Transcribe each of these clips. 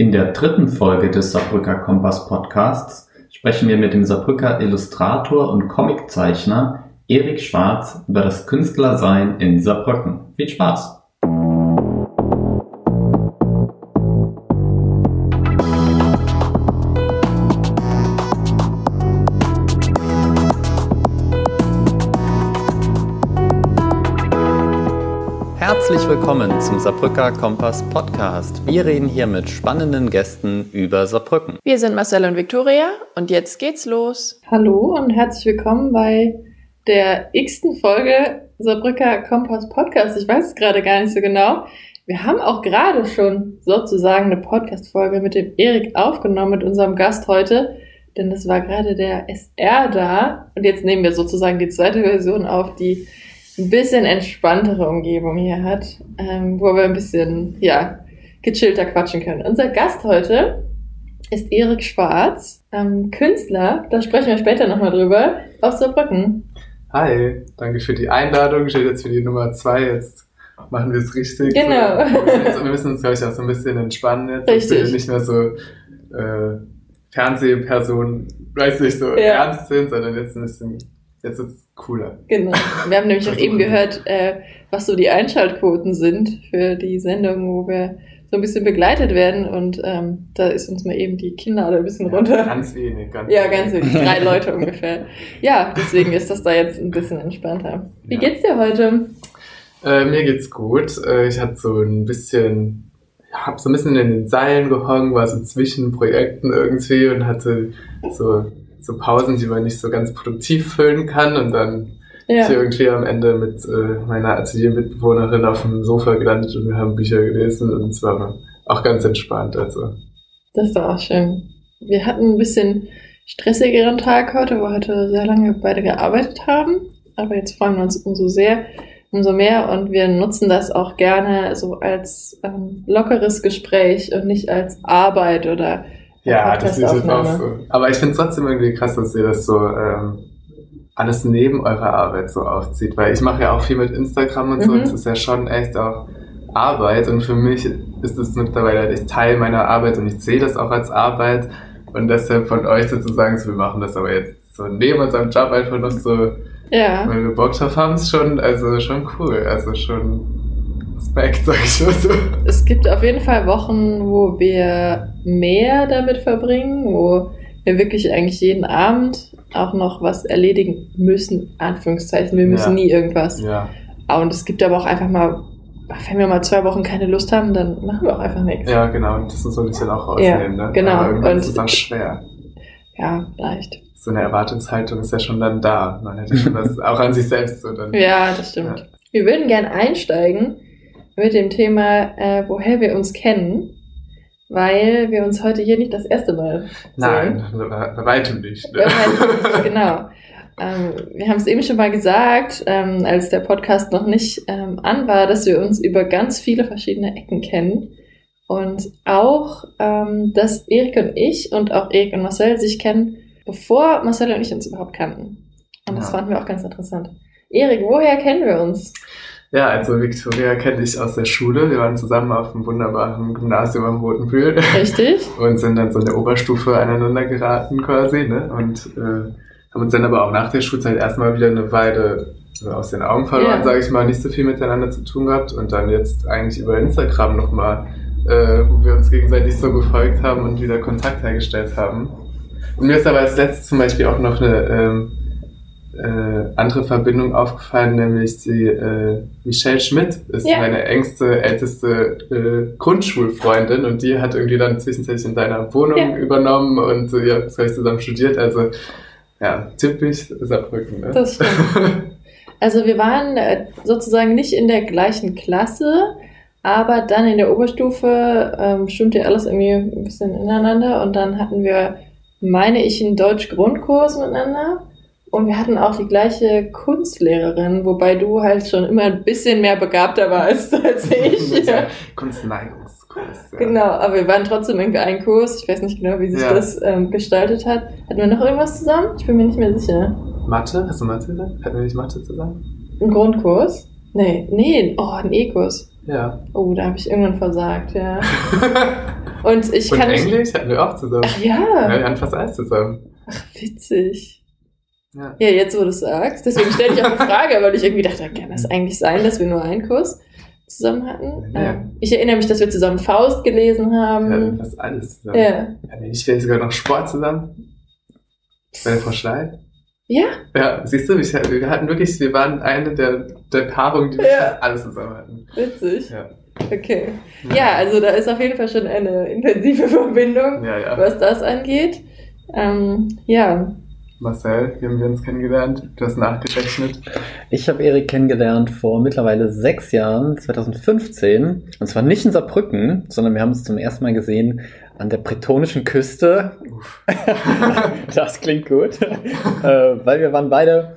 In der dritten Folge des Saarbrücker Kompass Podcasts sprechen wir mit dem Saarbrücker Illustrator und Comiczeichner Erik Schwarz über das Künstlersein in Saarbrücken. Viel Spaß! Willkommen zum Saarbrücker Kompass Podcast. Wir reden hier mit spannenden Gästen über Saarbrücken. Wir sind Marcel und Viktoria und jetzt geht's los. Hallo und herzlich willkommen bei der x-ten Folge Saarbrücker Kompass Podcast. Ich weiß es gerade gar nicht so genau. Wir haben auch gerade schon sozusagen eine Podcast-Folge mit dem Erik aufgenommen, mit unserem Gast heute. Denn es war gerade der SR da. Und jetzt nehmen wir sozusagen die zweite Version auf, die ein bisschen entspanntere Umgebung hier hat, ähm, wo wir ein bisschen, ja, gechillter quatschen können. Unser Gast heute ist Erik Schwarz, ähm, Künstler, da sprechen wir später nochmal drüber, aus Saarbrücken. Hi, danke für die Einladung. Ich stehe jetzt für die Nummer zwei. Jetzt machen wir es richtig. Genau. So, wir, müssen uns, glaube ich, auch so ein bisschen entspannen jetzt. Richtig. Wir nicht mehr so äh, Fernsehpersonen, weiß nicht, so Ja. ernst sind, sondern jetzt ein bisschen, jetzt ist es cooler. Genau. Wir haben nämlich auch eben gehört, äh, was so die Einschaltquoten sind für die Sendung, wo wir so ein bisschen begleitet werden. Und ähm, da ist uns mal eben die Kinder ein bisschen runter. Ganz wenig, ganz Ja, ganz wenig. Drei Leute ungefähr. Ja, deswegen ist das da jetzt ein bisschen entspannter. Wie Ja. geht's dir heute? Äh, mir geht's gut. Äh, ich hatte so ein bisschen, ja, hab so ein bisschen in den Seilen gehangen, war so zwischen Projekten irgendwie und hatte so, so Pausen, die man nicht so ganz produktiv füllen kann und dann Ja. ich irgendwie am Ende mit äh, meiner Atelier-Mitbewohnerin auf dem Sofa gelandet und wir haben Bücher gelesen und es war auch ganz entspannt. Also Das doch auch schön. Wir hatten ein bisschen stressigeren Tag heute, wo wir heute sehr lange beide gearbeitet haben. Aber jetzt freuen wir uns umso sehr, umso mehr und wir nutzen das auch gerne so als ähm, lockeres Gespräch und nicht als Arbeit oder ja, das ist jetzt auch so. Aber ich finde es trotzdem irgendwie krass, dass ihr das so ähm, alles neben eurer Arbeit so aufzieht, weil ich mache ja auch viel mit Instagram und so. Mhm. Das ist ja schon echt auch Arbeit und für mich ist es mittlerweile echt Teil meiner Arbeit und ich sehe das auch als Arbeit und deshalb von euch sozusagen, so, wir machen das aber jetzt so neben unserem Job einfach noch so Ja. Weil wir Bock drauf haben, ist schon, also schon cool. Also schon Respekt, sag ich mal so. Es gibt auf jeden Fall Wochen, wo wir mehr damit verbringen, wo wir wirklich eigentlich jeden Abend auch noch was erledigen müssen, Anführungszeichen. Wir müssen Ja. nie irgendwas. Ja. Und es gibt aber auch einfach mal, wenn wir mal zwei Wochen keine Lust haben, dann machen wir auch einfach nichts. Ja, genau. Und das soll ich dann auch Ja, rausnehmen, ne? genau. Aber Und- ist es auch schwer. Ja, leicht. So eine Erwartungshaltung ist ja schon dann da. Man hätte schon das auch an sich selbst so dann. Ja, das stimmt. Wir würden gern einsteigen mit dem Thema, äh, woher wir uns kennen, weil wir uns heute hier nicht das erste Mal sehen. Nein, bei weitem nicht. Ne? Halt, genau. Ähm, wir haben es eben schon mal gesagt, ähm, als der Podcast noch nicht ähm, an war, dass wir uns über ganz viele verschiedene Ecken kennen. Und auch, ähm, dass Erik und ich und auch Erik und Marcel sich kennen, bevor Marcel und ich uns überhaupt kannten. Und das Ja. fanden wir auch ganz interessant. Erik, woher kennen wir uns? Ja, also Victoria kenne ich aus der Schule. Wir waren zusammen auf dem wunderbaren Gymnasium am Roten Bühl Richtig? und sind dann so in der Oberstufe aneinander geraten quasi. Ne? Und äh, haben uns dann aber auch nach der Schulzeit erstmal wieder eine Weile so aus den Augen verloren, Ja. sage ich mal, nicht so viel miteinander zu tun gehabt und dann jetzt eigentlich über Instagram nochmal, äh, wo wir uns gegenseitig so gefolgt haben und wieder Kontakt hergestellt haben. Und mir ist aber als letztes zum Beispiel auch noch eine ähm, äh, andere Verbindung aufgefallen, nämlich die äh, Michelle Schmidt ist Ja. meine engste, älteste äh, Grundschulfreundin und die hat irgendwie dann zwischenzeitlich in deiner Wohnung Ja. übernommen und äh, ja, das habe ich zusammen studiert, also ja, typisch Saarbrücken. Ne? Das stimmt. Also wir waren äh, sozusagen nicht in der gleichen Klasse, aber dann in der Oberstufe ähm, stimmte alles irgendwie ein bisschen ineinander und dann hatten wir, meine ich, einen Deutsch-Grundkurs miteinander und wir hatten auch die gleiche Kunstlehrerin, wobei du halt schon immer ein bisschen mehr begabter warst als ich. ja. Kunstneigungskurs. Ja. Genau, aber wir waren trotzdem irgendwie ein Kurs. Ich weiß nicht genau, wie sich Ja. das ähm, gestaltet hat. Hatten wir noch irgendwas zusammen? Ich bin mir nicht mehr sicher. Mathe? Hast du Mathe gesagt? Hatten wir nicht Mathe zusammen? Ein Grundkurs? Nee, nee, oh, ein E-Kurs. Ja. Oh, da habe ich irgendwann versagt, ja. Und ich Und kann. Englisch hatten wir auch zusammen. Ach Ja, ja, wir hatten fast alles zusammen. ach witzig. Ja. Ja, jetzt wo du es sagst. Deswegen stelle ich auch eine Frage, weil ich irgendwie dachte, kann das eigentlich sein, dass wir nur einen Kurs zusammen hatten? Ja. Ja. Ich erinnere mich, dass wir zusammen Faust gelesen haben. fast alles zusammen. Ja. Nicht vielleicht sogar noch Sport zusammen? Bei der Frau Schley? Ja, Ja, siehst du, ich, wir hatten wirklich, wir waren eine der, der Paarungen, die wir Ja. fast alles zusammen hatten. witzig. Ja. Okay. Ja, also da ist auf jeden Fall schon eine intensive Verbindung, Ja, ja. was das angeht. Ähm, ja, Marcel, wie haben wir uns kennengelernt? Du hast nachgerechnet. Ich habe Erik kennengelernt vor mittlerweile sechs Jahren, 2015. Und zwar nicht in Saarbrücken, sondern wir haben uns zum ersten Mal gesehen an der bretonischen Küste. Uff. das klingt gut. äh, weil wir waren beide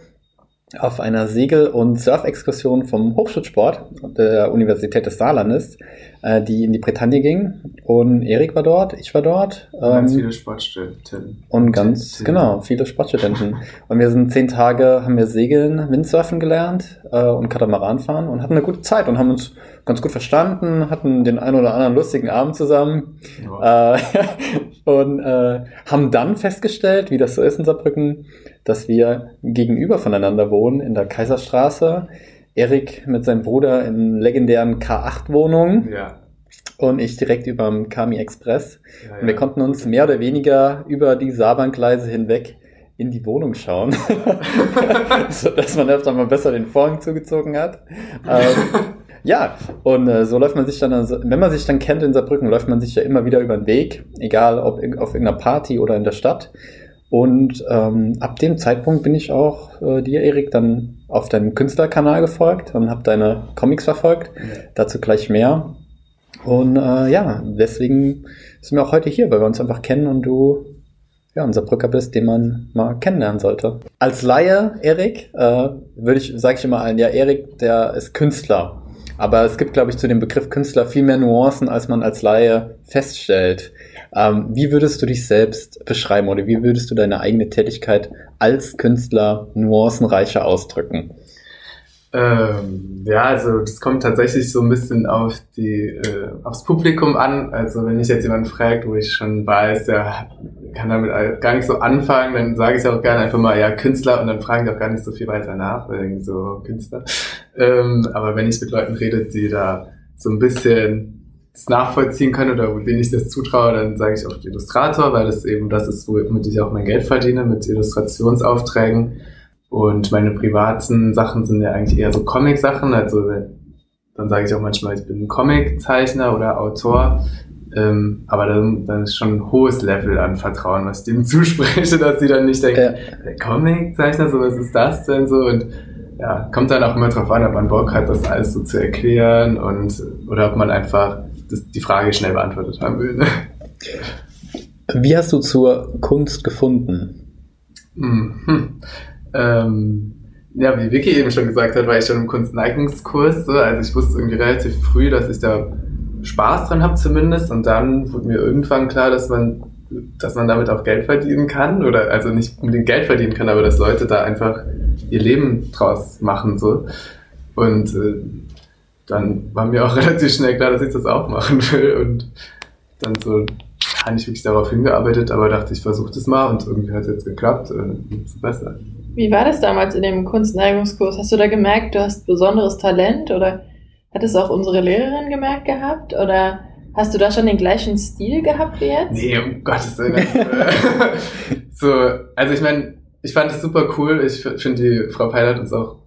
auf einer Segel- und Surfexkursion vom Hochschulsport der Universität des Saarlandes, äh, die in die Bretagne ging. Und Erik war dort, ich war dort. Ganz ähm, viele Sportstudenten. und ganz, Studenten. genau, viele Sportstudenten. und wir sind zehn Tage, haben wir Segeln, Windsurfen gelernt äh, und Katamaran fahren und hatten eine gute Zeit und haben uns ganz gut verstanden, hatten den einen oder anderen lustigen Abend zusammen Ja. äh, und äh, haben dann festgestellt, wie das so ist in Saarbrücken, dass wir gegenüber voneinander wohnen in der Kaiserstraße. Erik mit seinem Bruder in legendären K8-Wohnungen ja. und ich direkt über dem Kami Express. ja, Und wir konnten uns mehr oder weniger über die Saarbankgleise hinweg in die Wohnung schauen, so dass man öfter mal besser den Vorhang zugezogen hat. Ähm, ja, und äh, so läuft man sich dann, also, wenn man sich dann kennt in Saarbrücken, läuft man sich ja immer wieder über den Weg, egal ob auf irgendeiner Party oder in der Stadt. Und ähm, ab dem Zeitpunkt bin ich auch äh, dir, Erik, dann auf deinem Künstlerkanal gefolgt und habe deine Comics verfolgt. Dazu gleich mehr. Und äh, ja, deswegen sind wir auch heute hier, weil wir uns einfach kennen und du ja, unser Brücker bist, den man mal kennenlernen sollte. Als Laie, Erik, äh, würde ich, sage ich immer allen, ja, Erik, der ist Künstler. Aber es gibt, glaube ich, zu dem Begriff Künstler viel mehr Nuancen, als man als Laie feststellt. Ähm, wie würdest du dich selbst beschreiben oder wie würdest du deine eigene Tätigkeit als Künstler nuancenreicher ausdrücken? Ähm, ja, also das kommt tatsächlich so ein bisschen auf die, äh, aufs Publikum an. Also wenn ich jetzt jemanden fragt, wo ich schon weiß, der kann damit gar nicht so anfangen, dann sage ich auch gerne einfach mal, ja, Künstler und dann fragen die auch gar nicht so viel weiter nach, weil so Künstler. Ähm, aber wenn ich mit Leuten rede, die da so ein bisschen das nachvollziehen können oder denen ich das zutraue, dann sage ich auch Illustrator, weil das eben das ist, womit ich auch mein Geld verdiene, mit Illustrationsaufträgen. Und meine privaten Sachen sind ja eigentlich eher so Comic-Sachen. Also dann sage ich auch manchmal, ich bin Comic-Zeichner oder Autor. Ähm, aber dann, dann ist schon ein hohes Level an Vertrauen, was ich denen zuspreche, dass sie dann nicht denken, Ja. der Comic-Zeichner, so was ist das denn so? Und ja, kommt dann auch immer drauf an, ob man Bock hat, das alles so zu erklären und oder ob man einfach das, die Frage schnell beantwortet haben will. Ne? Wie hast du zur Kunst gefunden? Mhm. Ähm, ja, wie Vicky eben schon gesagt hat, war ich schon im Kunstneigungskurs. So. Also ich wusste irgendwie relativ früh, dass ich da Spaß dran habe zumindest. Und dann wurde mir irgendwann klar, dass man, dass man damit auch Geld verdienen kann. Oder also nicht unbedingt Geld verdienen kann, aber dass Leute da einfach ihr Leben draus machen. So. Und äh, dann war mir auch relativ schnell klar, dass ich das auch machen will. Und dann so habe ich wirklich darauf hingearbeitet, aber dachte, ich versuche das mal und irgendwie hat es jetzt geklappt. Äh, umso besser. Wie war das damals in dem Kunstneigungskurs? Hast du da gemerkt, du hast besonderes Talent oder hat es auch unsere Lehrerin gemerkt gehabt? Oder hast du da schon den gleichen Stil gehabt wie jetzt? Nee, um Gottes Willen. so, also ich meine, ich fand es super cool. Ich finde, die Frau Peil hat uns auch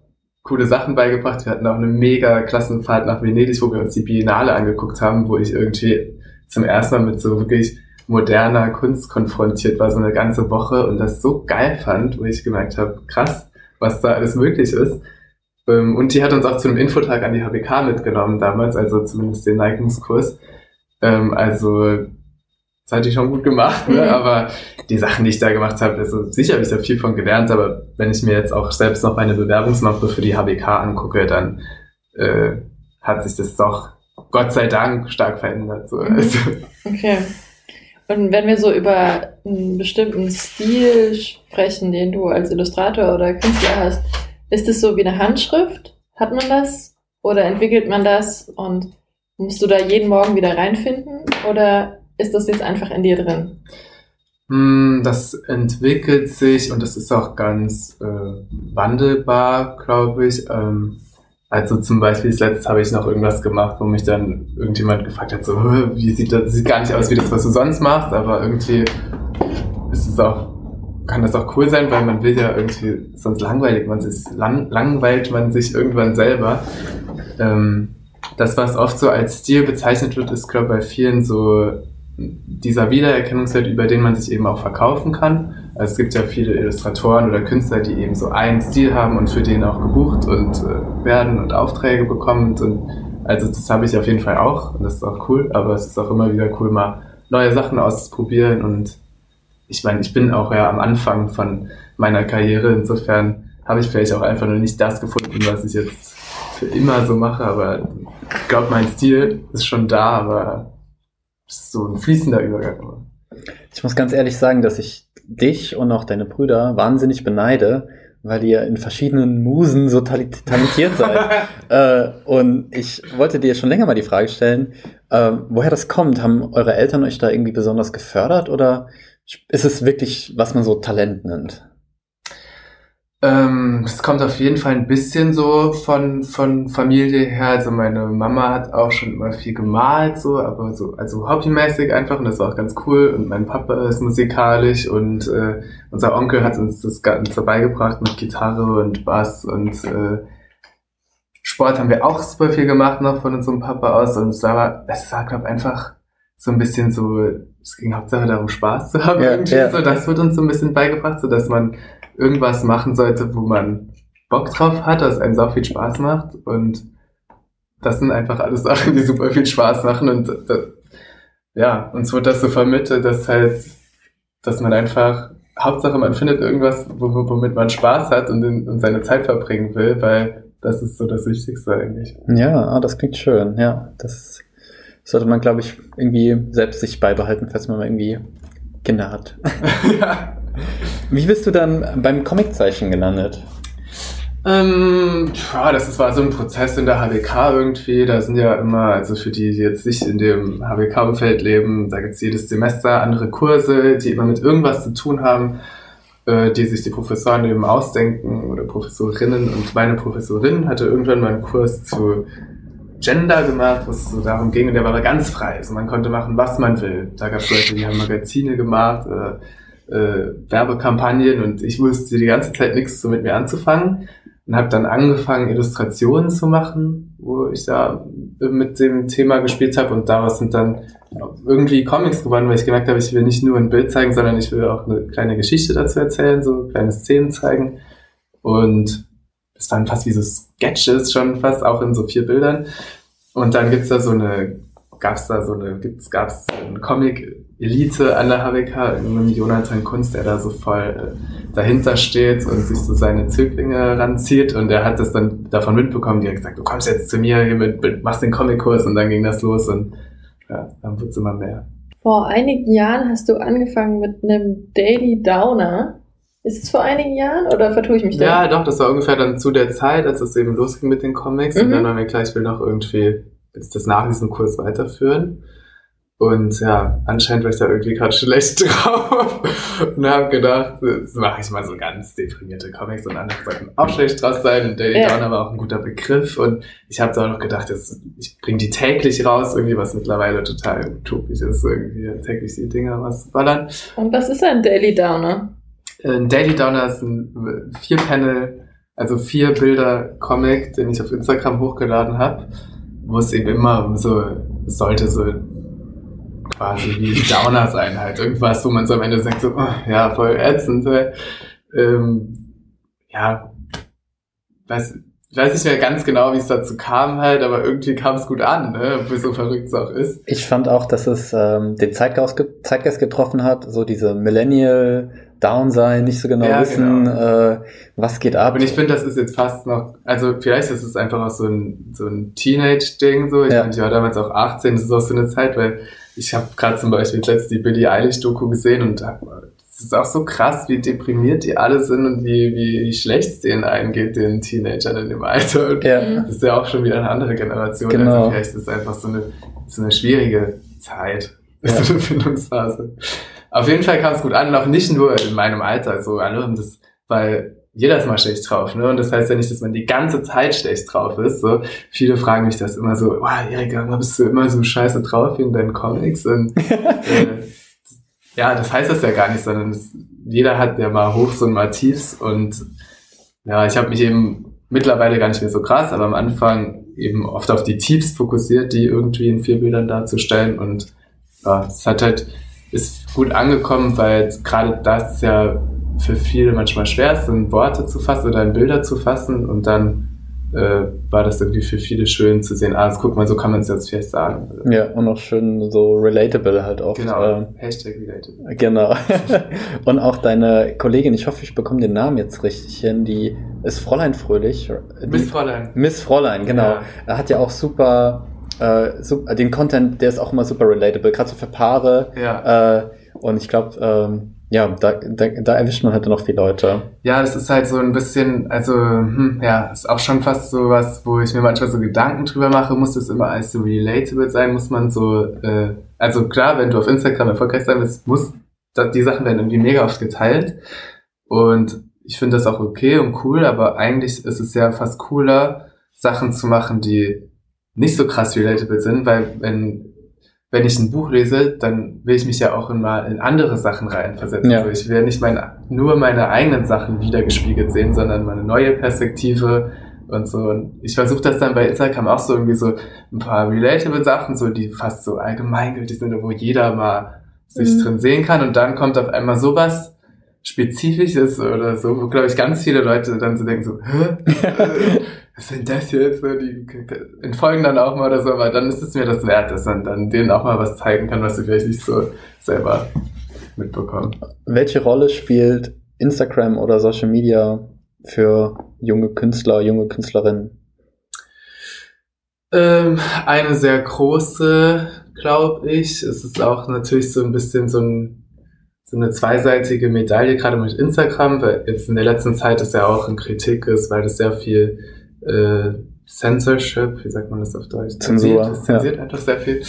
coole Sachen beigebracht. Wir hatten auch eine mega Klassenfahrt nach Venedig, wo wir uns die Biennale angeguckt haben, wo ich irgendwie zum ersten Mal mit so wirklich moderner Kunst konfrontiert war, so eine ganze Woche und das so geil fand, wo ich gemerkt habe, krass, was da alles möglich ist. Ähm, Und die hat uns auch zu einem Infotag an die HBK mitgenommen damals, also zumindest den Neigungskurs. Ähm, Also das hatte ich schon gut gemacht, ne? Mhm. aber die Sachen, die ich da gemacht habe, also sicher habe ich da viel von gelernt, aber wenn ich mir jetzt auch selbst noch meine Bewerbungsmappe für die HBK angucke, dann äh, hat sich das doch Gott sei Dank stark verändert. So. Mhm. Also, Okay. Und wenn wir so über einen bestimmten Stil sprechen, den du als Illustrator oder Künstler hast, ist es so wie eine Handschrift? Hat man das? Oder entwickelt man das und musst du da jeden Morgen wieder reinfinden? Oder ist das jetzt einfach in dir drin? Hm, Das entwickelt sich und das ist auch ganz äh, wandelbar, glaube ich. Ähm, also zum Beispiel das letzte habe ich noch irgendwas gemacht, wo mich dann irgendjemand gefragt hat, so, "Hä, wie sieht das, sieht gar nicht aus wie das, was du sonst machst, aber irgendwie ist es auch, kann das auch cool sein, weil man will ja irgendwie, sonst langweilig man sich, lang, langweilt man sich irgendwann selber. Ähm, das, was oft so als Stil bezeichnet wird, ist, glaube ich, bei vielen so dieser Wiedererkennungswert, über den man sich eben auch verkaufen kann. Also es gibt ja viele Illustratoren oder Künstler, die eben so einen Stil haben und für den auch gebucht und äh, werden und Aufträge bekommen. Und also das habe ich auf jeden Fall auch und das ist auch cool, aber es ist auch immer wieder cool, mal neue Sachen auszuprobieren. Und ich meine, ich bin auch ja am Anfang von meiner Karriere, insofern habe ich vielleicht auch einfach nur nicht das gefunden, was ich jetzt für immer so mache, aber ich glaube, mein Stil ist schon da, aber so ein fließender Übergang. Ich muss ganz ehrlich sagen, dass ich dich und auch deine Brüder wahnsinnig beneide, weil ihr in verschiedenen Musen so talentiert seid. äh, und ich wollte dir schon länger mal die Frage stellen, äh, woher das kommt. Haben eure Eltern euch da irgendwie besonders gefördert oder ist es wirklich, was man so Talent nennt? Ähm, es kommt auf jeden Fall ein bisschen so von, von Familie her. Also meine Mama hat auch schon immer viel gemalt, so, aber so, also hobbymäßig einfach und das war auch ganz cool. Und mein Papa ist musikalisch und äh, unser Onkel hat uns das Ganze beigebracht mit Gitarre und Bass und äh, Sport haben wir auch super viel gemacht noch von unserem Papa aus und es war, es war, glaube einfach so ein bisschen so, es ging Hauptsache darum, Spaß zu haben Ja, irgendwie. ja. So, das wird uns so ein bisschen beigebracht, so dass man irgendwas machen sollte, wo man Bock drauf hat, was einem sau viel Spaß macht. Und das sind einfach alles Sachen, die super viel Spaß machen. Und das, ja, uns wird das so vermittelt, dass halt, dass man einfach, Hauptsache man findet irgendwas, wo- wo- womit man Spaß hat und, in, und seine Zeit verbringen will, weil das ist so das Wichtigste eigentlich. Ja, ah, das klingt schön. Ja, das sollte man, glaube ich, irgendwie selbst sich beibehalten, falls man mal irgendwie Kinder hat. ja. Wie bist du dann beim Comiczeichen gelandet? Ähm, ja, das ist, war so ein Prozess in der HWK irgendwie. Da sind ja immer, also für die, die jetzt nicht in dem HWK-Umfeld leben, da gibt's jedes Semester andere Kurse, die immer mit irgendwas zu tun haben, äh, die sich die Professoren eben ausdenken oder Professorinnen. Und meine Professorin hatte irgendwann mal einen Kurs zu Gender gemacht, wo es so darum ging, und der war aber ganz frei. Also man konnte machen, was man will. Da gab's Leute, die haben Magazine gemacht, äh, äh, Werbekampagnen und ich wusste die ganze Zeit nichts so mit mir anzufangen und habe dann angefangen, Illustrationen zu machen, wo ich da mit dem Thema gespielt habe und daraus sind dann irgendwie Comics geworden, weil ich gemerkt habe, ich will nicht nur ein Bild zeigen, sondern ich will auch eine kleine Geschichte dazu erzählen, so kleine Szenen zeigen und es waren fast wie so Sketches schon fast, auch in so vier Bildern und dann gibt's da so eine, gab's da so eine, gibt's, gab's eine Comic-Elite an der HWK mit Jonathan Kunst, der da so voll äh, dahinter steht und sich so seine Zöglinge ranzieht und er hat das dann davon mitbekommen, die hat gesagt, du kommst jetzt zu mir hier mit, machst den Comic-Kurs und dann ging das los und ja, dann wird's immer mehr. Vor einigen Jahren hast du angefangen mit einem Daily Downer. Ist es vor einigen Jahren oder vertue ich mich da? Ja, doch, das war ungefähr dann zu der Zeit, als es eben losging mit den Comics. Und Mhm. dann waren wir klar, ich will noch irgendwie jetzt das nach diesem Kurs weiterführen. Und ja, anscheinend war ich da irgendwie gerade schlecht drauf und habe gedacht, jetzt mache ich mal so ganz deprimierte Comics und andere sollten auch schlecht draus sein. Und Daily Ja. Downer war auch ein guter Begriff und ich habe da auch noch gedacht, jetzt, ich bringe die täglich raus, irgendwie was mittlerweile total utopisch ist, irgendwie täglich die Dinger rausballern. Und was ist ein Daily Downer? Ein Daily Downer ist ein vier Panel, also vier Bilder Comic, den ich auf Instagram hochgeladen habe, wo es eben immer so, es sollte so quasi wie Downer sein halt. Irgendwas, wo man so am Ende sagt, so, oh, ja, voll ätzend. Ähm, ja, weiß, ich weiß nicht mehr ganz genau, wie es dazu kam halt, aber irgendwie kam es gut an, ne? So verrückt es auch ist. Ich fand auch, dass es ähm, den Zeitgeist, ge Zeitgeist getroffen hat, so diese Millennial Down sein, nicht so genau Ja, wissen, genau. äh, was geht ab. Und ich finde, das ist jetzt fast noch, also vielleicht ist es einfach auch so ein, so ein Teenage-Ding so. Ich Ja. meine, ich war damals auch 18, das ist auch so eine Zeit, weil ich habe gerade zum Beispiel letztens die Billie Eilish-Doku gesehen und es ist auch so krass, wie deprimiert die alle sind und wie, wie schlecht es denen eingeht, den Teenagern in dem Alter. Und ja. Mhm. Das ist ja auch schon wieder eine andere Generation. Genau. Also vielleicht ist es einfach so eine, so eine schwierige Zeit. ist so eine Findungsphase. Auf jeden Fall kam es gut an, auch nicht nur in meinem Alter, so alle haben das, weil jeder ist mal schlecht drauf, ne? Und das heißt ja nicht, dass man die ganze Zeit schlecht drauf ist. So viele fragen mich das immer so, wow, Erika, warum bist du immer so scheiße drauf in deinen Comics? Und äh, ja, das heißt das ja gar nicht, sondern das, jeder hat ja mal Hochs und mal Tiefs und ja, ich habe mich eben mittlerweile gar nicht mehr so krass, aber am Anfang eben oft auf die Tiefs fokussiert, die irgendwie in vier Bildern darzustellen und ja, es hat halt, ist gut angekommen, weil gerade das ja für viele manchmal schwer ist, in Worte zu fassen oder in Bilder zu fassen und dann äh, war das irgendwie für viele schön zu sehen, ah, guck mal, so kann man es jetzt vielleicht sagen. Ja, und auch schön so relatable halt oft. Genau, ähm, Hashtag relatable. Genau. und auch deine Kollegin, ich hoffe, ich bekomme den Namen jetzt richtig hin, die ist Fräulein Fröhlich. Die, Miss Fräulein. Miss Fräulein, genau. Ja. Er hat ja auch super, äh, super, den Content, der ist auch immer super relatable, gerade so für Paare. Ja. Äh, und ich glaube, ähm, ja, da, da, da erwischt man halt noch viele Leute. Ja, das ist halt so ein bisschen, also, hm, ja, ist auch schon fast so was, wo ich mir manchmal so Gedanken drüber mache, muss das immer als so relatable sein, muss man so, äh, also klar, wenn du auf Instagram erfolgreich sein willst, muss, die Sachen werden irgendwie mega oft geteilt und ich finde das auch okay und cool, aber eigentlich ist es ja fast cooler, Sachen zu machen, die nicht so krass relatable sind, weil wenn wenn ich ein Buch lese, dann will ich mich ja auch immer in andere Sachen reinversetzen. Ja. Also ich will nicht meine, nur meine eigenen Sachen wiedergespiegelt sehen, sondern meine neue Perspektive und so. Und ich versuche das dann bei Instagram auch so irgendwie so ein paar relatable Sachen, so die fast so allgemeingültig sind, wo jeder mal sich Mhm. drin sehen kann. Und dann kommt auf einmal sowas Spezifisches oder so, wo, glaube ich, ganz viele Leute dann so denken so, hä? Was sind das jetzt? So, die entfolgen dann auch mal oder so, aber dann ist es mir das wert, dass man dann denen auch mal was zeigen kann, was sie vielleicht nicht so selber mitbekommen. Welche Rolle spielt Instagram oder Social Media für junge Künstler, junge Künstlerinnen? Ähm, eine sehr große, glaube ich. Es ist auch natürlich so ein bisschen so, ein, so eine zweiseitige Medaille, gerade mit Instagram, weil jetzt in der letzten Zeit ist ja auch in Kritik ist, weil das sehr viel äh, Censorship, wie sagt man das auf Deutsch? Zensur, Zensiert, zensiert einfach sehr viel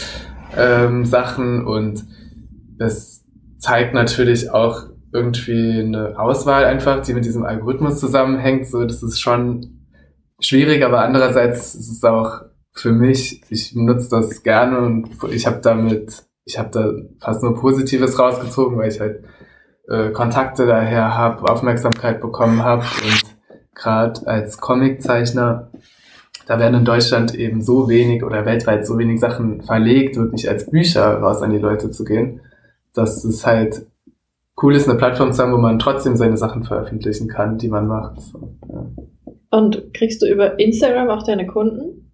ähm, Sachen und es zeigt natürlich auch irgendwie eine Auswahl einfach, die mit diesem Algorithmus zusammenhängt. So, das ist schon schwierig, aber andererseits ist es auch für mich, ich nutze das gerne und ich habe damit, ich habe da fast nur Positives rausgezogen, weil ich halt äh, Kontakte daher habe, Aufmerksamkeit bekommen habe und gerade als Comiczeichner, da werden in Deutschland eben so wenig oder weltweit so wenig Sachen verlegt, wirklich als Bücher raus an die Leute zu gehen, dass es halt cool ist, eine Plattform zu haben, wo man trotzdem seine Sachen veröffentlichen kann, die man macht. So, ja. Und kriegst du über Instagram auch deine Kunden?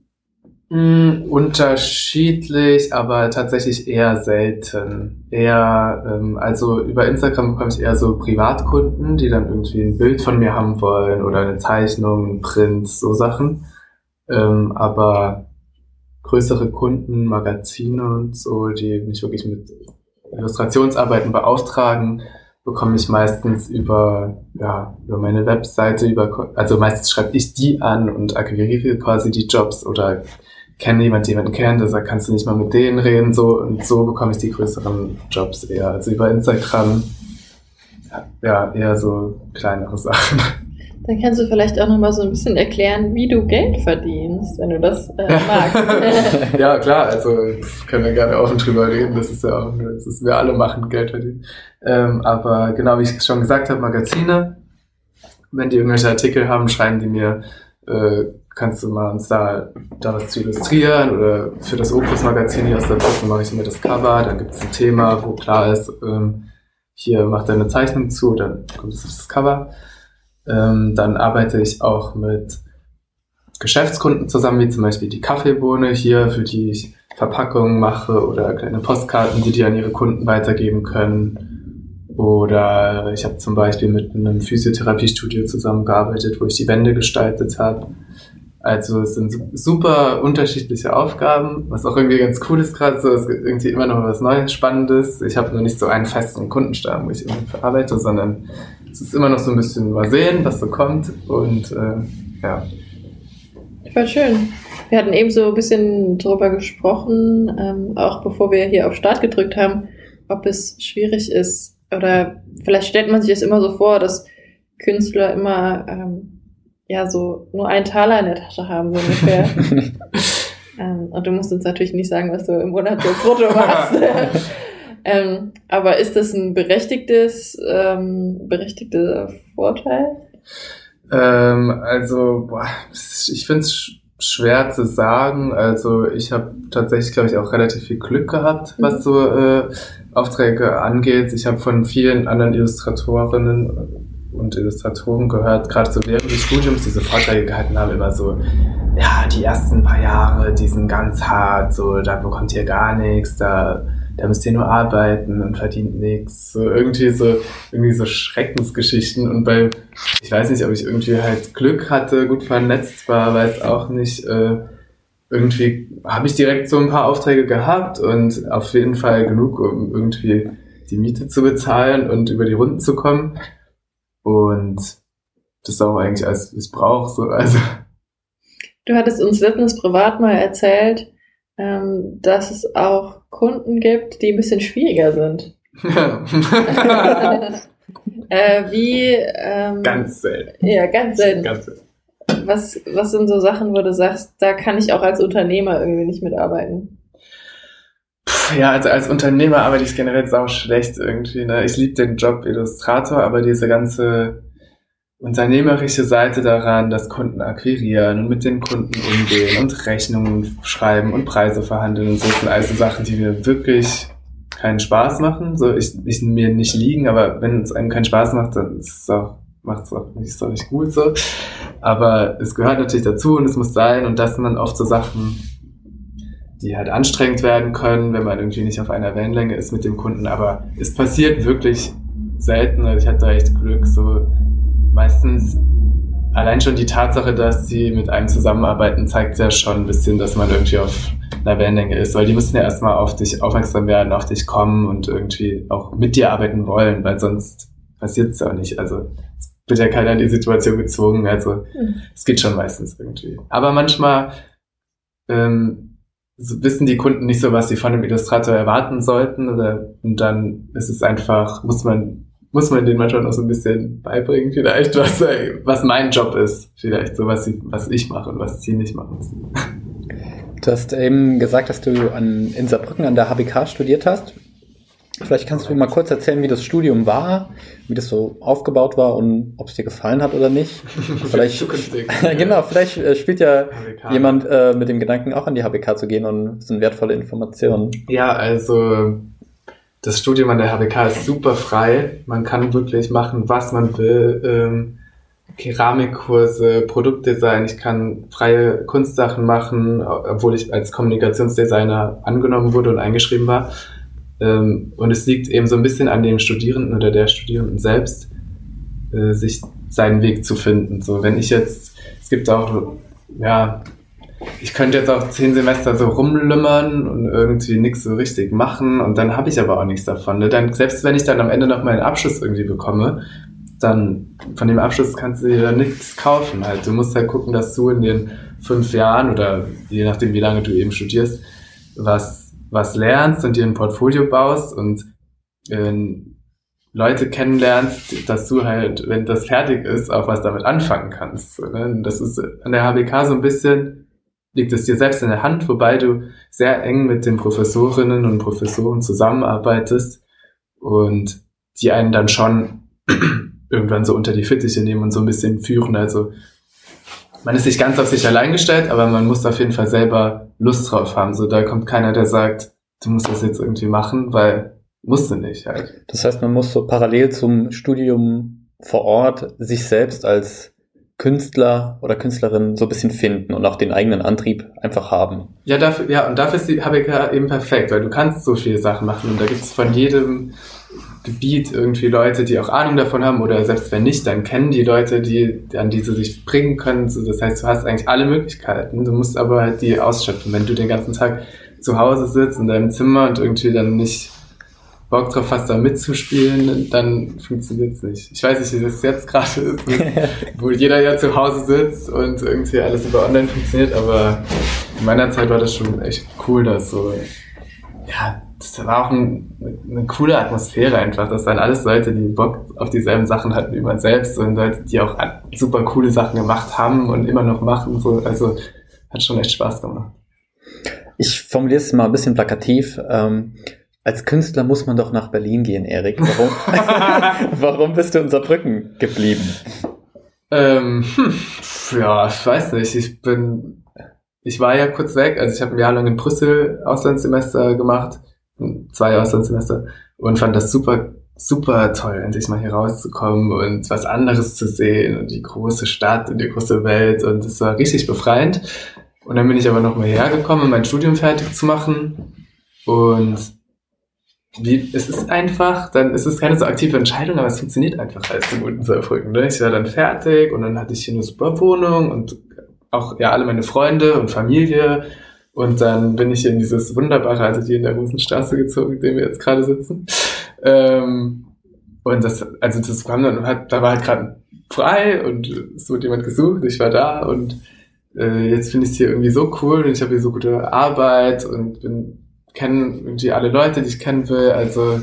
Mm, unterschiedlich, aber tatsächlich eher selten. Eher, ähm, also über Instagram bekomme ich eher so Privatkunden, die dann irgendwie ein Bild von mir haben wollen oder eine Zeichnung, ein Print, so Sachen. Ähm, aber größere Kunden, Magazine und so, die mich wirklich mit Illustrationsarbeiten beauftragen, bekomme ich meistens über, ja, über meine Webseite, über, also meistens schreibe ich die an und akquiriere quasi die Jobs oder kenne jemand, jemanden kennt, der sagt, kannst du nicht mal mit denen reden, so, und so bekomme ich die größeren Jobs eher. Also über Instagram, ja, eher so kleinere Sachen. Dann kannst du vielleicht auch nochmal so ein bisschen erklären, wie du Geld verdienst, wenn du das äh, magst. ja, klar, also können wir gerne offen drüber reden, das ist ja auch, das ist, wir alle machen Geld verdienen. Ähm, aber genau, wie ich schon gesagt habe, Magazine, wenn die irgendwelche Artikel haben, schreiben die mir, äh, kannst du mal uns da, da was zu illustrieren oder für das Opus-Magazin hier aus der Brücke mache ich mir das Cover, dann gibt es ein Thema, wo klar ist, ähm, hier macht er eine Zeichnung zu, dann kommt es auf das Cover. Ähm, dann arbeite ich auch mit Geschäftskunden zusammen, wie zum Beispiel die Kaffeebohne hier, für die ich Verpackungen mache oder kleine Postkarten, die die an ihre Kunden weitergeben können. Oder ich habe zum Beispiel mit einem Physiotherapiestudio zusammengearbeitet, wo ich die Wände gestaltet habe. Also es sind su- super unterschiedliche Aufgaben, was auch irgendwie ganz cool ist gerade so. Es gibt irgendwie immer noch was Neues, Spannendes. Ich habe nur nicht so einen festen Kundenstamm, wo ich irgendwie verarbeite, sondern es ist immer noch so ein bisschen mal sehen, was so kommt. Und äh, ja, Voll schön. Wir hatten eben so ein bisschen drüber gesprochen, ähm, auch bevor wir hier auf Start gedrückt haben, ob es schwierig ist oder vielleicht stellt man sich das immer so vor, dass Künstler immer ähm, ja so nur einen Taler in der Tasche haben, so ungefähr. ähm, und du musst uns natürlich nicht sagen, was du im Monat so brutto machst. ähm, aber ist das ein berechtigtes, ähm, berechtigter Vorteil? Ähm, also, boah, ich finde es schwer zu sagen. Also ich habe tatsächlich, glaube ich, auch relativ viel Glück gehabt, was mhm. so äh, Aufträge angeht. Ich habe von vielen anderen Illustratorinnen und Illustratoren gehört, gerade so während des Studiums diese Vorträge gehalten haben, immer so, ja, die ersten paar Jahre, die sind ganz hart, so, da bekommt ihr gar nichts, da da müsst ihr nur arbeiten und verdient nichts. So irgendwie so, irgendwie so Schreckensgeschichten. Und bei, ich weiß nicht, ob ich irgendwie halt Glück hatte, gut vernetzt war, weiß auch nicht, äh, irgendwie habe ich direkt so ein paar Aufträge gehabt und auf jeden Fall genug, um irgendwie die Miete zu bezahlen und über die Runden zu kommen. Und das ist auch eigentlich alles, was ich brauche. So. Also. Du hattest uns letztens privat mal erzählt, ähm, dass es auch Kunden gibt, die ein bisschen schwieriger sind. äh, wie. Ähm, ganz selten. Ja, ganz selten. Ganz selten. Was, was sind so Sachen, wo du sagst, da kann ich auch als Unternehmer irgendwie nicht mitarbeiten? Ja, also als Unternehmer arbeite ich generell sau schlecht irgendwie. Ne? Ich liebe den Job Illustrator, aber diese ganze unternehmerische Seite daran, dass Kunden akquirieren und mit den Kunden umgehen und Rechnungen schreiben und Preise verhandeln und so sind alles Sachen, die mir wirklich keinen Spaß machen. So, ich, ich mir nicht liegen, aber wenn es einem keinen Spaß macht, dann ist es auch, macht es auch nicht so nicht gut so. Aber es gehört natürlich dazu und es muss sein und das sind dann oft so Sachen, die halt anstrengend werden können, wenn man irgendwie nicht auf einer Wellenlänge ist mit dem Kunden. Aber es passiert wirklich selten. Also ich hatte da echt Glück, so meistens allein schon die Tatsache, dass sie mit einem zusammenarbeiten, zeigt ja schon ein bisschen, dass man irgendwie auf einer Wellenlänge ist, weil die müssen ja erstmal auf dich aufmerksam werden, auf dich kommen und irgendwie auch mit dir arbeiten wollen, weil sonst passiert es ja auch nicht. Also es wird ja keiner in die Situation gezwungen, also mhm. es geht schon meistens irgendwie. Aber manchmal ähm, wissen die Kunden nicht so, was sie von dem Illustrator erwarten sollten oder und dann ist es einfach, muss man muss man den manchmal noch so ein bisschen beibringen, vielleicht, was, was mein Job ist. Vielleicht so, was, sie, was ich mache und was sie nicht machen müssen. Du hast eben gesagt, dass du an, in Saarbrücken an der HBK studiert hast. Vielleicht kannst du mal kurz erzählen, wie das Studium war, wie das so aufgebaut war und ob es dir gefallen hat oder nicht. Vielleicht, genau, vielleicht äh, spielt ja HBK. jemand äh, mit dem Gedanken, auch an die HBK zu gehen und sind wertvolle Informationen. Ja, also das Studium an der HWK ist super frei. Man kann wirklich machen, was man will. Ähm, Keramikkurse, Produktdesign, ich kann freie Kunstsachen machen, obwohl ich als Kommunikationsdesigner angenommen wurde und eingeschrieben war. Ähm, und es liegt eben so ein bisschen an dem Studierenden oder der Studierenden selbst, äh, sich seinen Weg zu finden. So, wenn ich jetzt, es gibt auch, ja, ich könnte jetzt auch zehn Semester so rumlümmern und irgendwie nichts so richtig machen und dann habe ich aber auch nichts davon. Ne? Dann, selbst wenn ich dann am Ende noch meinen Abschluss irgendwie bekomme, dann von dem Abschluss kannst du dir dann nichts kaufen. Halt. Du musst halt gucken, dass du in den fünf Jahren oder je nachdem, wie lange du eben studierst, was, was lernst und dir ein Portfolio baust und äh, Leute kennenlernst, dass du halt, wenn das fertig ist, auch was damit anfangen kannst. So, ne? Das ist an der HBK so ein bisschen liegt es dir selbst in der Hand, wobei du sehr eng mit den Professorinnen und Professoren zusammenarbeitest und die einen dann schon irgendwann so unter die Fittiche nehmen und so ein bisschen führen. Also man ist nicht ganz auf sich allein gestellt, aber man muss auf jeden Fall selber Lust drauf haben. So, da kommt keiner, der sagt, du musst das jetzt irgendwie machen, weil musst du nicht halt. Das heißt, man muss so parallel zum Studium vor Ort sich selbst als Künstler oder Künstlerin so ein bisschen finden und auch den eigenen Antrieb einfach haben. Ja, dafür, ja und dafür ist die HBK eben perfekt, weil du kannst so viele Sachen machen und da gibt es von jedem Gebiet irgendwie Leute, die auch Ahnung davon haben oder selbst wenn nicht, dann kennen die Leute, die, an die sie sich bringen können. Das heißt, du hast eigentlich alle Möglichkeiten. Du musst aber halt die ausschöpfen. Wenn du den ganzen Tag zu Hause sitzt in deinem Zimmer und irgendwie dann nicht Bock drauf hast, da mitzuspielen, dann funktioniert es nicht. Ich weiß nicht, wie das jetzt gerade ist, wo jeder ja zu Hause sitzt und irgendwie alles über online funktioniert, aber in meiner Zeit war das schon echt cool, dass so, ja, das war auch ein, eine coole Atmosphäre einfach. Das waren alles Leute, die Bock auf dieselben Sachen hatten wie man selbst und Leute, die auch super coole Sachen gemacht haben und immer noch machen. So. Also hat schon echt Spaß gemacht. Ich formuliere es mal ein bisschen plakativ. Ähm, als Künstler muss man doch nach Berlin gehen, Erik. Warum, warum bist du in Saarbrücken geblieben? Ähm, hm, ja, ich weiß nicht. Ich bin, ich war ja kurz weg. Also ich habe ein Jahr lang in Brüssel Auslandssemester gemacht, zwei Auslandssemester und fand das super, super toll, endlich mal hier rauszukommen und was anderes zu sehen und die große Stadt und die große Welt und es war richtig befreiend. Und dann bin ich aber nochmal hergekommen, um mein Studium fertig zu machen. Und wie, es ist einfach, dann ist es keine so aktive Entscheidung, aber es funktioniert einfach als so guten Saarbrücken. Ne? Ich war dann fertig und dann hatte ich hier eine super Wohnung und auch ja alle meine Freunde und Familie. Und dann bin ich in dieses wunderbare, also hier in der Rosenstraße gezogen, in dem wir jetzt gerade sitzen. Ähm, und das, also das kam dann, halt, da war halt gerade frei und es wurde jemand gesucht, ich war da und äh, jetzt finde ich es hier irgendwie so cool und ich habe hier so gute Arbeit und bin kenne irgendwie alle Leute, die ich kennen will, also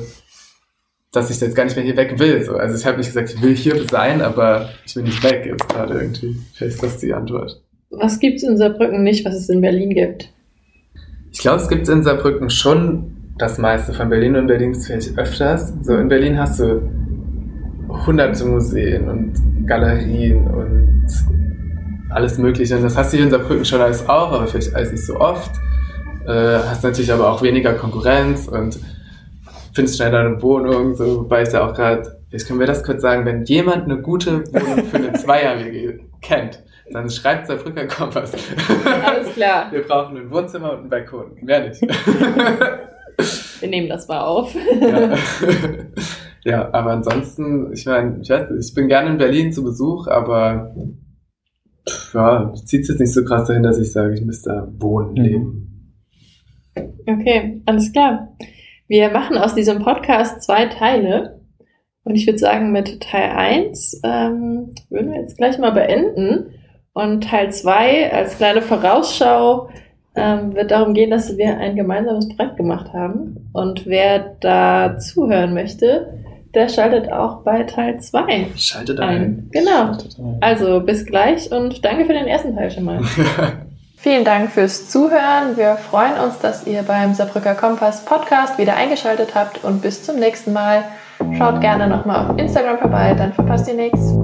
dass ich jetzt gar nicht mehr hier weg will. So. Also ich habe nicht gesagt, ich will hier sein, aber ich will nicht weg jetzt gerade irgendwie. Vielleicht ist das die Antwort. Was gibt es in Saarbrücken nicht, was es in Berlin gibt? Ich glaube, es gibt in Saarbrücken schon das meiste von Berlin und Berlin ist vielleicht öfters. So in Berlin hast du hunderte Museen und Galerien und alles Mögliche. Und das hast du hier in Saarbrücken schon alles auch, aber vielleicht alles nicht so oft. Äh, hast natürlich aber auch weniger Konkurrenz und findest schneller eine Wohnung, so, wobei ich da auch gerade, ich kann mir das kurz sagen, wenn jemand eine gute Wohnung für eine Zweier-WG kennt, dann schreibt Saarbrücker Kompass. Alles klar. Wir brauchen ein Wohnzimmer und einen Balkon. Mehr nicht. Wir nehmen das mal auf. Ja, ja aber ansonsten, ich meine, ich weiß nicht, ich bin gerne in Berlin zu Besuch, aber ja, zieht es jetzt nicht so krass dahin, dass ich sage, ich müsste da wohnen, Mhm. leben. Okay, alles klar. Wir machen aus diesem Podcast zwei Teile. Und ich würde sagen, mit Teil 1 ähm, würden wir jetzt gleich mal beenden. Und Teil 2 als kleine Vorausschau ähm, wird darum gehen, dass wir ein gemeinsames Projekt gemacht haben. Und wer da zuhören möchte, der schaltet auch bei Teil 2 Schaltet ein. ein. Genau. Also bis gleich und danke für den ersten Teil schon mal. Vielen Dank fürs Zuhören. Wir freuen uns, dass ihr beim Saarbrücker Kompass Podcast wieder eingeschaltet habt und bis zum nächsten Mal. Schaut gerne nochmal auf Instagram vorbei, dann verpasst ihr nichts.